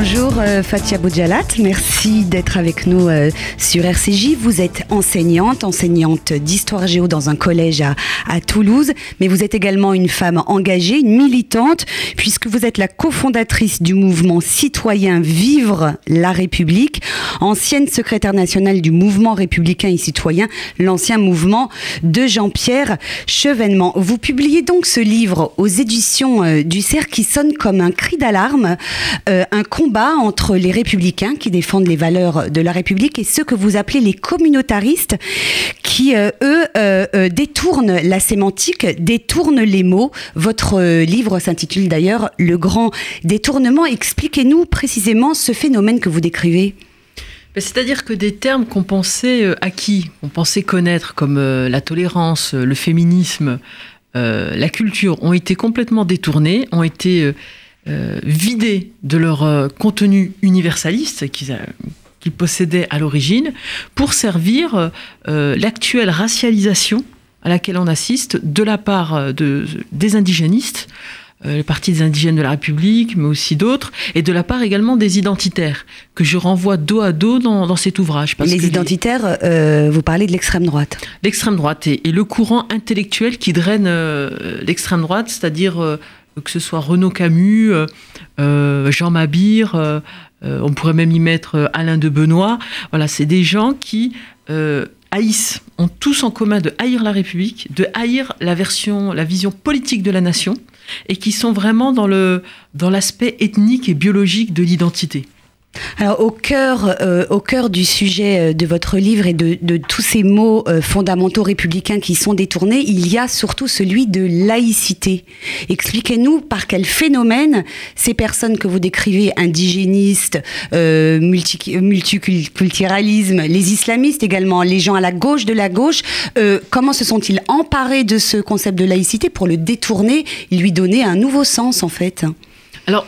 Bonjour euh, Fatia Boudjalat, merci d'être avec nous euh, sur RCJ. Vous êtes enseignante, enseignante d'histoire géo dans un collège à, Toulouse, mais vous êtes également une femme engagée, une militante, puisque vous êtes la cofondatrice du mouvement citoyen Vivre la République, ancienne secrétaire nationale du mouvement républicain et citoyen, l'ancien mouvement de Jean-Pierre Chevènement. Vous publiez donc ce livre aux éditions euh, du CERF qui sonne comme un cri d'alarme, un combat entre les républicains qui défendent les valeurs de la République et ceux que vous appelez les communautaristes qui, euh, eux, euh, euh, détournent la sémantique, détournent les mots. Votre livre s'intitule d'ailleurs Le grand détournement. Expliquez-nous précisément ce phénomène que vous décrivez. Ben, c'est-à-dire que des termes qu'on pensait acquis, qu'on pensait connaître, comme la tolérance, le féminisme, la culture, ont été complètement détournés, ont été euh, vidés de leur euh, contenu universaliste qu'ils possédaient à l'origine pour servir euh, l'actuelle racialisation à laquelle on assiste de la part de, des indigénistes, le Parti des indigènes de la République, mais aussi d'autres, et de la part également des identitaires, que je renvoie dos à dos dans, cet ouvrage. les identitaires, vous parlez de l'extrême droite. L'extrême droite et, le courant intellectuel qui draine l'extrême droite, c'est-à-dire que ce soit Renaud Camus, euh, euh, Jean Mabir, euh, on pourrait même y mettre Alain de Benoît. Voilà, c'est des gens qui haïssent, ont tous en commun de haïr la République, de haïr la vision politique de la nation, et qui sont vraiment dans l'aspect ethnique et biologique de l'identité. Alors au cœur, euh, au cœur du sujet euh, de votre livre et de, tous ces mots euh, fondamentaux républicains qui sont détournés, il y a surtout celui de laïcité. Expliquez-nous par quel phénomène ces personnes que vous décrivez, indigénistes, multiculturalisme, les islamistes également, les gens à la gauche de la gauche, comment se sont-ils emparés de ce concept de laïcité pour le détourner, lui donner un nouveau sens en fait? Alors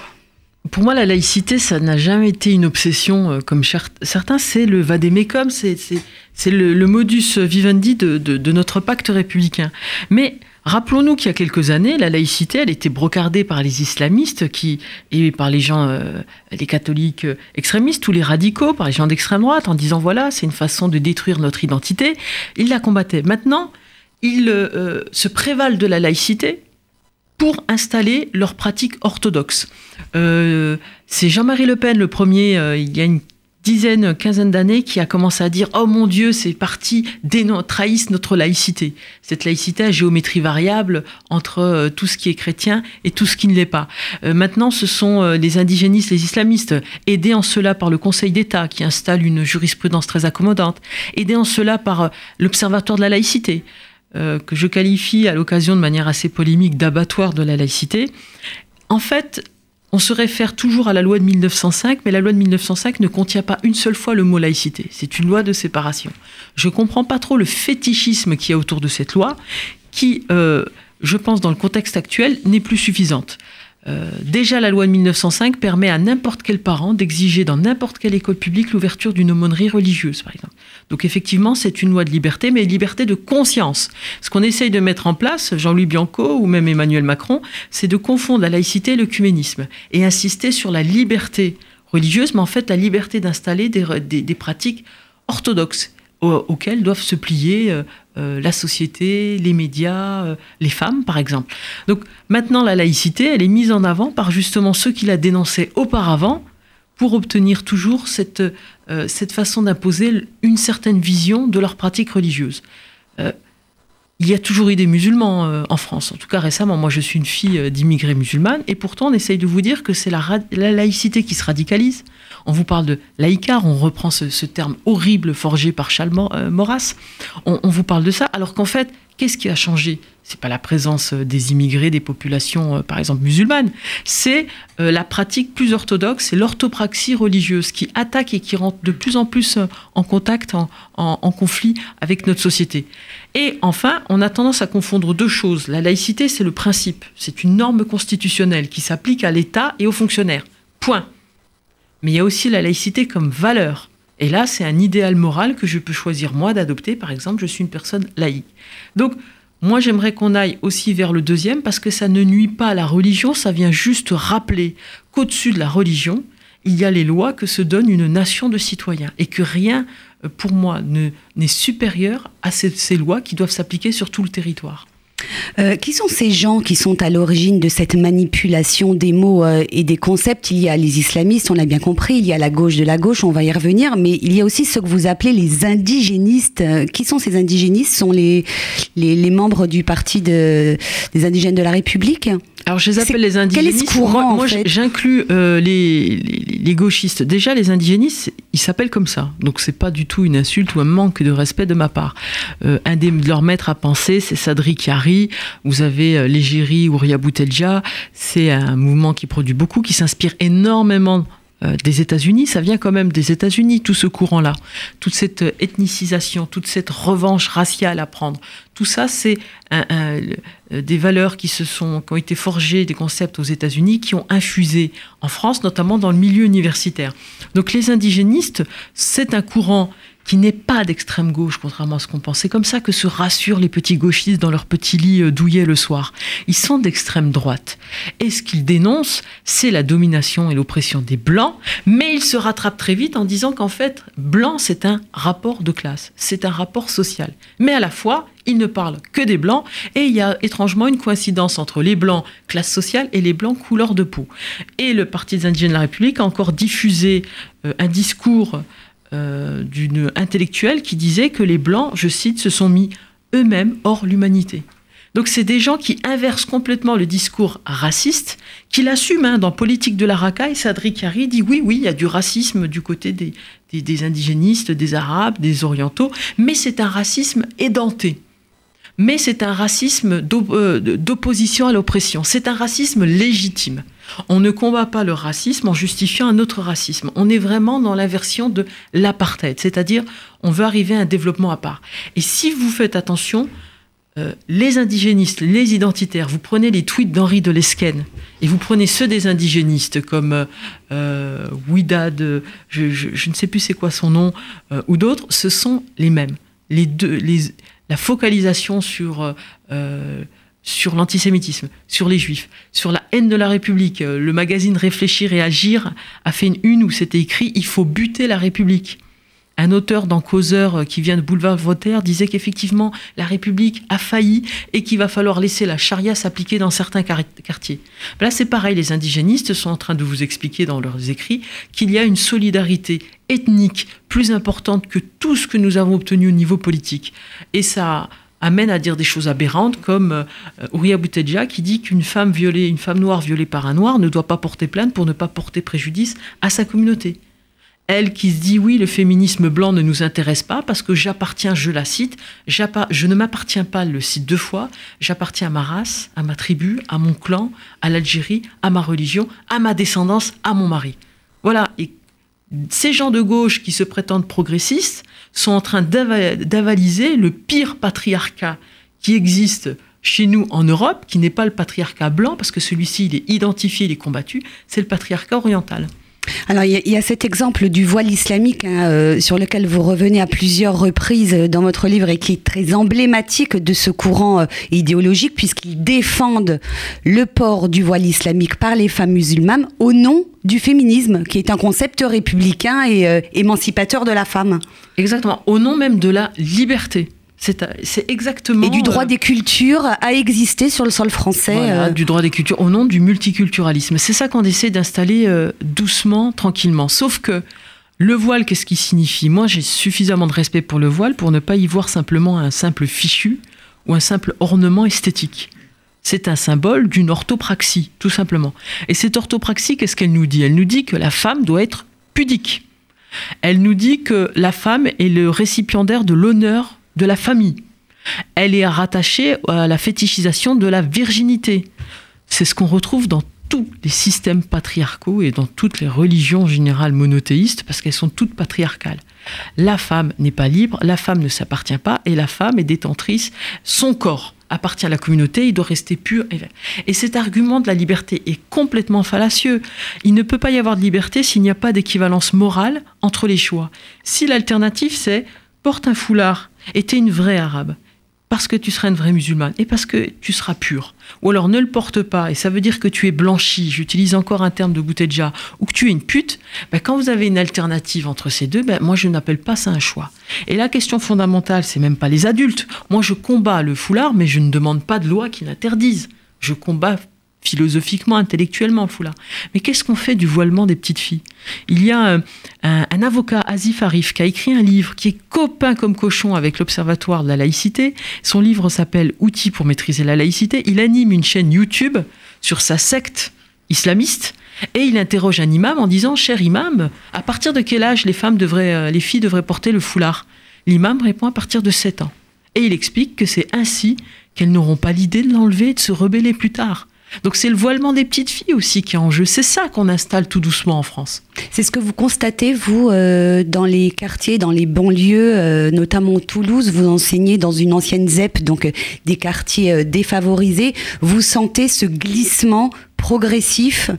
pour moi, la laïcité, ça n'a jamais été une obsession euh, comme certains. C'est le vadémécum, c'est le, le, modus vivendi de, de, notre pacte républicain. Mais rappelons-nous qu'il y a quelques années, la laïcité, elle était brocardée par les islamistes qui, et par les gens, euh, les catholiques extrémistes ou les radicaux, par les gens d'extrême droite, en disant voilà, c'est une façon de détruire notre identité. Ils la combattaient. Maintenant, ils euh, se prévalent de la laïcité pour installer leurs pratiques orthodoxes. Euh, c'est Jean-Marie Le Pen, le premier, euh, il y a une dizaine, quinzaine d'années, qui a commencé à dire Oh mon Dieu, ces partis trahissent notre laïcité. Cette laïcité à géométrie variable entre euh, tout ce qui est chrétien et tout ce qui ne l'est pas. maintenant, ce sont les indigénistes, les islamistes, aidés en cela par le Conseil d'État, qui installe une jurisprudence très accommodante, aidés en cela par l'Observatoire de la laïcité. Euh, que je qualifie à l'occasion de manière assez polémique d'abattoir de la laïcité, en fait, on se réfère toujours à la loi de 1905, mais la loi de 1905 ne contient pas une seule fois le mot laïcité. C'est une loi de séparation. Je ne comprends pas trop le fétichisme qu'il y a autour de cette loi, qui, euh, je pense, dans le contexte actuel, n'est plus suffisante. Euh, déjà, la loi de 1905 permet à n'importe quel parent d'exiger dans n'importe quelle école publique l'ouverture d'une aumônerie religieuse, par exemple. Donc effectivement, c'est une loi de liberté, mais liberté de conscience. Ce qu'on essaye de mettre en place, Jean-Louis Bianco ou même Emmanuel Macron, c'est de confondre la laïcité et l'œcuménisme et insister sur la liberté religieuse, mais en fait la liberté d'installer des, pratiques orthodoxes auxquelles doivent se plier euh, euh, la société, les médias, euh, les femmes, par exemple. Donc maintenant, la laïcité, elle est mise en avant par justement ceux qui la dénonçaient auparavant pour obtenir toujours cette, cette façon d'imposer une certaine vision de leur pratique religieuse. Il y a toujours eu des musulmans en France, en tout cas récemment. Moi, je suis une fille d'immigrés musulmanes, et pourtant, on essaye de vous dire que c'est la, la, laïcité qui se radicalise. On vous parle de laïcar, on reprend ce, terme horrible forgé par Charles Maurras. On, on vous parle de ça, alors qu'en fait, qu'est-ce qui a changé? C'est pas la présence euh, des immigrés, des populations, euh, par exemple musulmanes, c'est euh, la pratique plus orthodoxe, c'est l'orthopraxie religieuse qui attaque et qui rentre de plus en plus en contact, en, conflit avec notre société. Et enfin, on a tendance à confondre deux choses. La laïcité, c'est le principe, c'est une norme constitutionnelle qui s'applique à l'État et aux fonctionnaires. Point. Mais il y a aussi la laïcité comme valeur. Et là, c'est un idéal moral que je peux choisir moi d'adopter. Par exemple, je suis une personne laïque. Donc, moi, j'aimerais qu'on aille aussi vers le deuxième parce que ça ne nuit pas à la religion, ça vient juste rappeler qu'au-dessus de la religion, il y a les lois que se donne une nation de citoyens et que rien, euh, pour moi, n'est supérieur à ces lois qui doivent s'appliquer sur tout le territoire. Euh, qui sont ces gens qui sont à l'origine de cette manipulation des mots euh, et des concepts? Il y a les islamistes, on l'a bien compris, il y a la gauche de la gauche, on va y revenir, mais il y a aussi ce que vous appelez les indigénistes. Euh, qui sont ces indigénistes? Sont les, les, membres du parti de, des indigènes de la République? Alors je les appelle les indigénistes. Quel est ce courant Moi, j'inclus les, les, gauchistes. Déjà, les indigénistes, ils s'appellent comme ça. Donc c'est pas du tout une insulte ou un manque de respect de ma part. un de leurs maîtres à penser, c'est Sadri Vous avez euh, l'Égérie ou Ria Boutelja. C'est un mouvement qui produit beaucoup, qui s'inspire énormément euh, des États-Unis, ça vient quand même des États-Unis, tout ce courant-là, toute cette euh, ethnicisation, toute cette revanche raciale à prendre. Tout ça, c'est des valeurs qui se sont, qui ont été forgées, des concepts aux États-Unis, qui ont infusé en France, notamment dans le milieu universitaire. Donc les indigénistes, c'est un courant qui n'est pas d'extrême gauche, contrairement à ce qu'on pense. C'est comme ça que se rassurent les petits gauchistes dans leur petit lit euh, douillet le soir. Ils sont d'extrême droite. Et ce qu'ils dénoncent, c'est la domination et l'oppression des Blancs, mais ils se rattrapent très vite en disant qu'en fait, blanc, c'est un rapport de classe, c'est un rapport social. Mais à la fois, ils ne parlent que des Blancs, et il y a étrangement une coïncidence entre les Blancs classe sociale et les Blancs couleur de peau. Et le Parti des indigènes de la République a encore diffusé euh, un discours euh, d'une intellectuelle qui disait que les Blancs, je cite, se sont mis eux-mêmes hors l'humanité. Donc c'est des gens qui inversent complètement le discours raciste, qui l'assument hein, dans Politique de la racaille. Sadri Kari dit oui, oui, il y a du racisme du côté des, des indigénistes, des Arabes, des Orientaux, mais c'est un racisme édenté mais c'est un racisme euh, d'opposition à l'oppression. C'est un racisme légitime. On ne combat pas le racisme en justifiant un autre racisme. On est vraiment dans l'inversion de l'apartheid, c'est-à-dire on veut arriver à un développement à part. Et si vous faites attention, euh, les indigénistes, les identitaires, vous prenez les tweets d'Henri de Lesquen et vous prenez ceux des indigénistes comme euh, Ouidad, je, ne sais plus c'est quoi son nom, euh, ou d'autres, ce sont les mêmes. Les deux, la focalisation sur, euh, euh, sur l'antisémitisme, sur les juifs, sur la haine de la République. Euh, le magazine Réfléchir et Agir a fait une une où c'était écrit Il faut buter la République. Un auteur dans Causeur qui vient de Boulevard Voltaire disait qu'effectivement la République a failli et qu'il va falloir laisser la charia s'appliquer dans certains quartiers. Là c'est pareil, les indigénistes sont en train de vous expliquer dans leurs écrits qu'il y a une solidarité ethnique plus importante que tout ce que nous avons obtenu au niveau politique. Et ça amène à dire des choses aberrantes comme euh, Ouria Boutedja qui dit qu'une femme violée, une femme noire violée par un noir ne doit pas porter plainte pour ne pas porter préjudice à sa communauté. Elle qui se dit oui, le féminisme blanc ne nous intéresse pas parce que j'appartiens, je la cite, je ne m'appartiens pas, le cite deux fois, j'appartiens à ma race, à ma tribu, à mon clan, à l'Algérie, à ma religion, à ma descendance, à mon mari. Voilà, ces gens de gauche qui se prétendent progressistes sont en train d'avaliser le pire patriarcat qui existe chez nous en Europe, qui n'est pas le patriarcat blanc, parce que celui-ci, il est identifié, il est combattu, c'est le patriarcat oriental. Alors il y, a cet exemple du voile islamique hein, euh, sur lequel vous revenez à plusieurs reprises dans votre livre et qui est très emblématique de ce courant euh, idéologique puisqu'ils défendent le port du voile islamique par les femmes musulmanes au nom du féminisme, qui est un concept républicain et euh, émancipateur de la femme. Exactement, au nom même de la liberté. C'est exactement. Et du droit euh, des cultures à exister sur le sol français. Voilà, euh. Du droit des cultures, au nom du multiculturalisme. C'est ça qu'on essaie d'installer euh, doucement, tranquillement. Sauf que le voile, qu'est-ce qu'il signifie? Moi, j'ai suffisamment de respect pour le voile pour ne pas y voir simplement un simple fichu ou un simple ornement esthétique. C'est un symbole d'une orthopraxie, tout simplement. Et cette orthopraxie, qu'est-ce qu'elle nous dit? Elle nous dit que la femme doit être pudique. Elle nous dit que la femme est le récipiendaire de l'honneur de la famille. Elle est rattachée à la fétichisation de la virginité. C'est ce qu'on retrouve dans tous les systèmes patriarcaux et dans toutes les religions générales monothéistes, parce qu'elles sont toutes patriarcales. La femme n'est pas libre, la femme ne s'appartient pas, et la femme est détentrice. Son corps appartient à la communauté, il doit rester pur. Et cet argument de la liberté est complètement fallacieux. Il ne peut pas y avoir de liberté s'il n'y a pas d'équivalence morale entre les choix. Si l'alternative c'est porte un foulard, était une vraie arabe. parce que tu seras une vraie musulmane et parce que tu seras pure. Ou alors ne le porte pas et ça veut dire que tu es blanchi, j'utilise encore un terme de bouteja, ou que tu es une pute, ben quand vous avez une alternative entre ces deux, ben moi je n'appelle pas ça un choix. Et la question fondamentale, c'est même pas les adultes. Moi je combats le foulard, mais je ne demande pas de loi qui l'interdise. Je combats philosophiquement, intellectuellement, le foulard. Mais qu'est-ce qu'on fait du voilement des petites filles? Il y a euh, un, avocat, Azif Arif, qui a écrit un livre qui est copain comme cochon avec l'Observatoire de la laïcité. Son livre s'appelle Outils pour maîtriser la laïcité. Il anime une chaîne YouTube sur sa secte islamiste. Et il interroge un imam en disant Cher imam, à partir de quel âge les femmes devraient, euh, les filles devraient porter le foulard? L'imam répond à partir de 7 ans. Et il explique que c'est ainsi qu'elles n'auront pas l'idée de l'enlever et de se rebeller plus tard. Donc c'est le voilement des petites filles aussi qui est en jeu. C'est ça qu'on installe tout doucement en France. C'est ce que vous constatez, vous, euh, dans les quartiers, dans les banlieues, euh, notamment Toulouse. Vous enseignez dans une ancienne ZEP, donc euh, des quartiers défavorisés. Vous sentez ce glissement progressif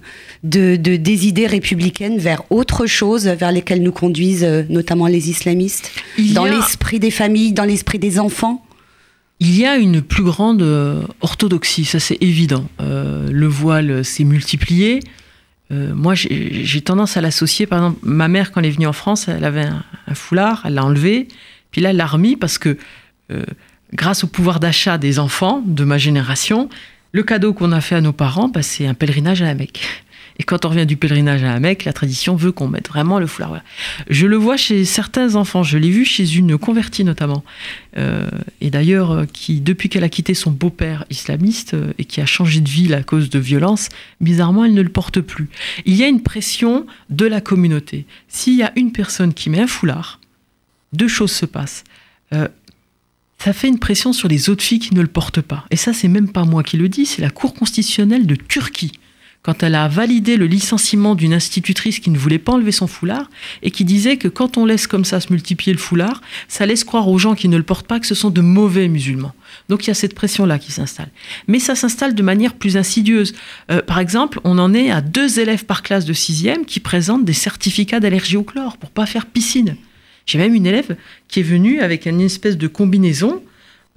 de, des idées républicaines vers autre chose, vers lesquelles nous conduisent notamment les islamistes, dans l'esprit des familles, dans l'esprit des enfants? Il y a une plus grande euh, orthodoxie, ça c'est évident. Euh, le voile s'est multiplié. Euh, moi, j'ai tendance à l'associer. Par exemple, ma mère, quand elle est venue en France, elle avait un, foulard, elle l'a enlevé, puis là, elle l'a remis parce que, grâce au pouvoir d'achat des enfants de ma génération, le cadeau qu'on a fait à nos parents, bah, c'est un pèlerinage à la Mecque. Et quand on revient du pèlerinage à un mec, la tradition veut qu'on mette vraiment le foulard. Je le vois chez certains enfants. Je l'ai vu chez une convertie notamment. Euh, et d'ailleurs, euh, qui, depuis qu'elle a quitté son beau-père islamiste euh, et qui a changé de ville à cause de violence, bizarrement, elle ne le porte plus. Il y a une pression de la communauté. S'il y a une personne qui met un foulard, deux choses se passent. ça fait une pression sur les autres filles qui ne le portent pas. Et ça, c'est même pas moi qui le dis, c'est la Cour constitutionnelle de Turquie quand elle a validé le licenciement d'une institutrice qui ne voulait pas enlever son foulard et qui disait que quand on laisse comme ça se multiplier le foulard, ça laisse croire aux gens qui ne le portent pas que ce sont de mauvais musulmans. Donc il y a cette pression-là qui s'installe. Mais ça s'installe de manière plus insidieuse. Euh, par exemple, on en est à deux élèves par classe de sixième qui présentent des certificats d'allergie au chlore pour pas faire piscine. J'ai même une élève qui est venue avec une espèce de combinaison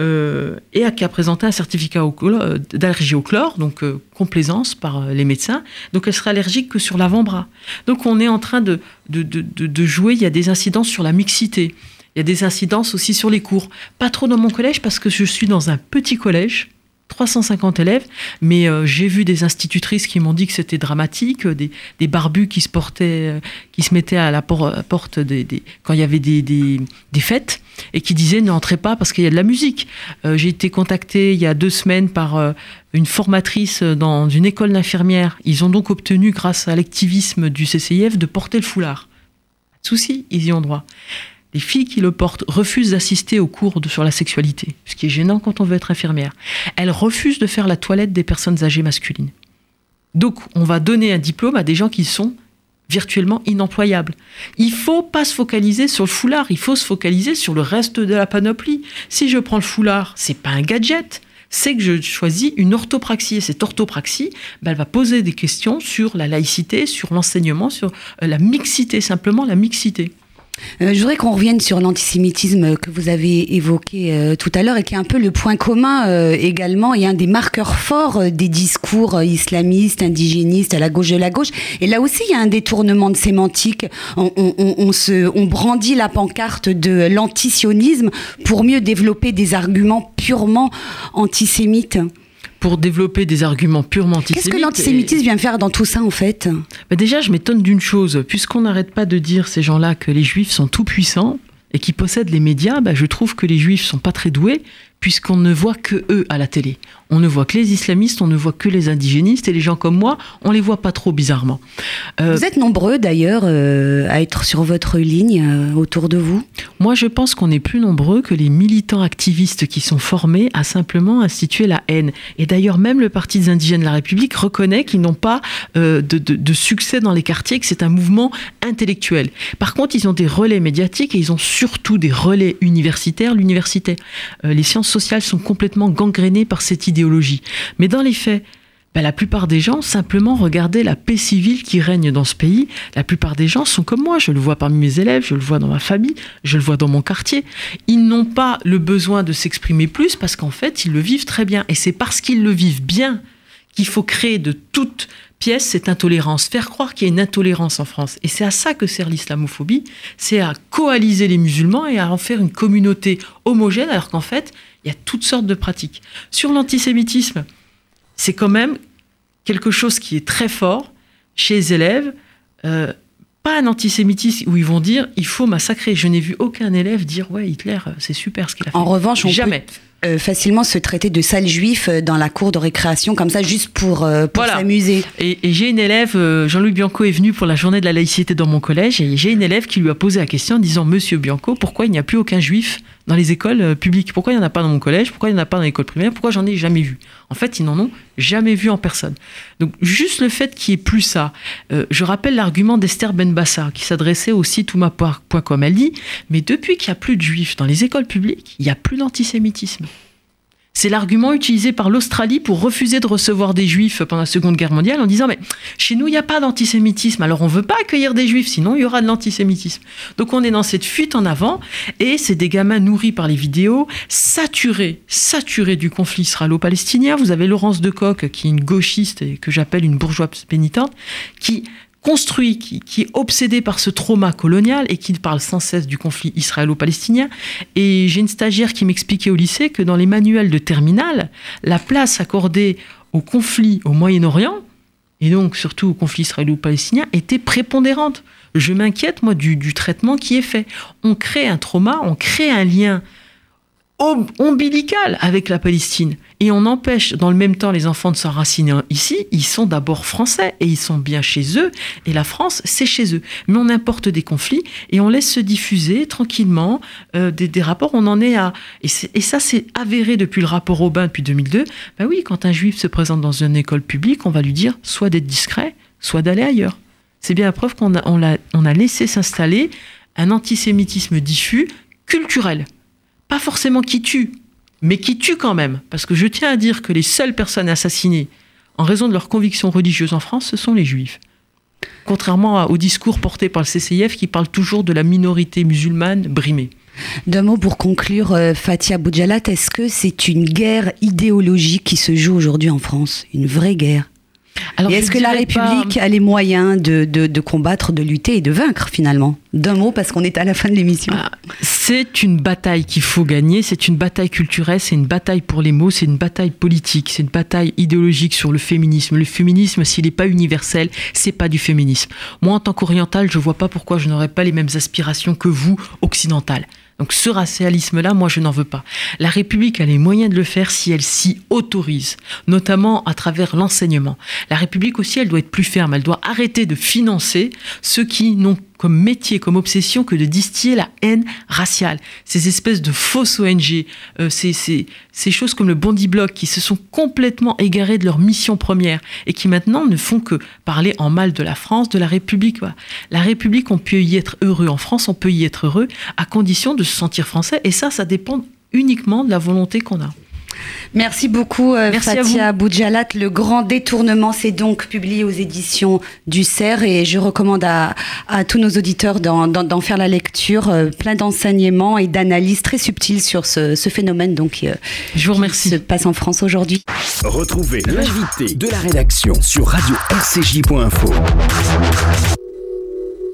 euh, et qui a présenté un certificat euh, d'allergie au chlore, donc euh, complaisance par les médecins. Donc elle sera allergique que sur l'avant-bras. Donc on est en train de, de, de, de, jouer, il y a des incidences sur la mixité, il y a des incidences aussi sur les cours. Pas trop dans mon collège parce que je suis dans un petit collège 350 élèves, mais euh, j'ai vu des institutrices qui m'ont dit que c'était dramatique, des, des, barbus qui se portaient, euh, qui se mettaient à la porte des, quand il y avait des, des, fêtes et qui disaient n'entrez pas parce qu'il y a de la musique. Euh, j'ai été contactée il y a deux semaines par une formatrice dans une école d'infirmières. Ils ont donc obtenu, grâce à l'activisme du CCIF, de porter le foulard. Souci, ils y ont droit les filles qui le portent refusent d'assister aux cours sur la sexualité, ce qui est gênant quand on veut être infirmière. Elles refusent de faire la toilette des personnes âgées masculines. Donc, on va donner un diplôme à des gens qui sont virtuellement inemployables. Il faut pas se focaliser sur le foulard, il faut se focaliser sur le reste de la panoplie. Si je prends le foulard, c'est pas un gadget, c'est que je choisis une orthopraxie. Et cette orthopraxie, ben, elle va poser des questions sur la laïcité, sur l'enseignement, sur euh, la mixité, simplement la mixité. Euh, je voudrais qu'on revienne sur l'antisémitisme que vous avez évoqué euh, tout à l'heure et qui est un peu le point commun euh, également et un des marqueurs forts des discours islamistes, indigénistes à la gauche de la gauche. Et là aussi, il y a un détournement de sémantique. On, brandit la pancarte de l'antisionisme pour mieux développer des arguments purement antisémites pour développer des arguments purement antisémites. Qu'est-ce que l'antisémitisme vient faire dans tout ça, en fait? Bah Déjà, je m'étonne d'une chose. Puisqu'on n'arrête pas de dire, ces gens-là, que les juifs sont tout puissants et qui possèdent les médias, bah, je trouve que les juifs sont pas très doués, puisqu'on ne voit que eux à la télé. On ne voit que les islamistes, on ne voit que les indigénistes et les gens comme moi, on les voit pas trop bizarrement. Euh, vous êtes nombreux d'ailleurs euh, à être sur votre ligne euh, autour de vous Moi je pense qu'on est plus nombreux que les militants activistes qui sont formés à simplement instituer la haine. Et d'ailleurs même le Parti des indigènes de la République reconnaît qu'ils n'ont pas de, de, de, succès dans les quartiers, que c'est un mouvement intellectuel. Par contre ils ont des relais médiatiques et ils ont surtout des relais universitaires. L'université, les sciences sociales sont complètement gangrénées par cette idée mais dans les faits, ben, la plupart des gens simplement regardaient la paix civile qui règne dans ce pays. La plupart des gens sont comme moi, je le vois parmi mes élèves, je le vois dans ma famille, je le vois dans mon quartier. Ils n'ont pas le besoin de s'exprimer plus parce qu'en fait, ils le vivent très bien. Et c'est parce qu'ils le vivent bien qu'il faut créer de toute pièce cette intolérance, faire croire qu'il y a une intolérance en France. Et c'est à ça que sert l'islamophobie, c'est à coaliser les musulmans et à en faire une communauté homogène, alors qu'en fait, il y a toutes sortes de pratiques. Sur l'antisémitisme, c'est quand même quelque chose qui est très fort chez les élèves. Euh, pas un antisémitisme où ils vont dire il faut massacrer. Je n'ai vu aucun élève dire ouais Hitler euh, c'est super ce qu'il a fait. En revanche, on jamais. Euh, facilement se traiter de sale juif euh, dans la cour de récréation, comme ça, juste pour, euh, pour s'amuser. Et, j'ai une élève, Jean-Louis Bianco est venu pour la journée de la laïcité dans mon collège, et j'ai une élève qui lui a posé la question en disant Monsieur Bianco, pourquoi il n'y a plus aucun juif? Dans les écoles publiques Pourquoi il n'y en a pas dans mon collège? Pourquoi il n'y en a pas dans l'école primaire? Pourquoi j'en ai jamais vu? En fait, ils n'en ont jamais vu en personne. Donc, juste le fait qu'il n'y ait plus ça. je rappelle l'argument d'Esther Benbassa, qui s'adressait au site ouma.com. Elle dit Mais depuis qu'il n'y a plus de juifs dans les écoles publiques, il n'y a plus d'antisémitisme. C'est l'argument utilisé par l'Australie pour refuser de recevoir des juifs pendant la Seconde Guerre mondiale en disant mais chez nous il n'y a pas d'antisémitisme alors on ne veut pas accueillir des juifs sinon il y aura de l'antisémitisme. Donc on est dans cette fuite en avant et c'est des gamins nourris par les vidéos, saturés, saturés du conflit israélo-palestinien. Vous avez Laurence Decoq qui est une gauchiste et que j'appelle une bourgeoise pénitente qui construit, qui, est obsédé par ce trauma colonial et qui parle sans cesse du conflit israélo-palestinien. Et j'ai une stagiaire qui m'expliquait au lycée que dans les manuels de terminale, la place accordée au conflit au Moyen-Orient, et donc surtout au conflit israélo-palestinien, était prépondérante. Je m'inquiète, moi, du, du traitement qui est fait. On crée un trauma, on crée un lien ombilical avec la Palestine. Et on empêche dans le même temps les enfants de s'enraciner ici. Ils sont d'abord français et ils sont bien chez eux. Et la France, c'est chez eux. Mais on importe des conflits et on laisse se diffuser tranquillement euh, des, rapports. On en est à. Et, ça, c'est avéré depuis le rapport Aubin depuis 2002. Ben oui, quand un juif se présente dans une école publique, on va lui dire soit d'être discret, soit d'aller ailleurs. C'est bien la preuve qu'on a, on on a laissé s'installer un antisémitisme diffus culturel pas forcément qui tue, mais qui tue quand même. Parce que je tiens à dire que les seules personnes assassinées en raison de leurs convictions religieuses en France, ce sont les juifs. Contrairement au discours porté par le CCIF qui parle toujours de la minorité musulmane brimée. D'un mot pour conclure, euh, Fatia Boudjalat, est-ce que c'est une guerre idéologique qui se joue aujourd'hui en France? Une vraie guerre? Est-ce que la République a les moyens de, de, combattre, de lutter et de vaincre finalement? D'un mot, parce qu'on est à la fin de l'émission. Ah, c'est une bataille qu'il faut gagner, c'est une bataille culturelle, c'est une bataille pour les mots, c'est une bataille politique, c'est une bataille idéologique sur le féminisme. Le féminisme, s'il n'est pas universel, c'est pas du féminisme. Moi, en tant qu'oriental, je vois pas pourquoi je n'aurais pas les mêmes aspirations que vous, occidental. Donc ce racialisme-là, moi, je n'en veux pas. La République a les moyens de le faire si elle s'y autorise, notamment à travers l'enseignement. La République aussi, elle doit être plus ferme, elle doit arrêter de financer ceux qui n'ont comme métier, comme obsession que de distiller la haine raciale. Ces espèces de fausses ONG, euh, ces, choses comme le Bondi Block qui se sont complètement égarées de leur mission première et qui maintenant ne font que parler en mal de la France, de la République. La République, on peut y être heureux. En France, on peut y être heureux à condition de se sentir français. Et ça, ça dépend uniquement de la volonté qu'on a. Merci beaucoup, euh, Fatia Boudjalat. Le grand détournement, c'est donc publié aux éditions du CERF et je recommande à, tous nos auditeurs d'en faire la lecture. Euh, plein d'enseignements et d'analyses très subtiles sur ce, phénomène donc, euh, je vous remercie. qui se passe en France aujourd'hui. Retrouvez l'invité de la rédaction sur radio-rcj.info.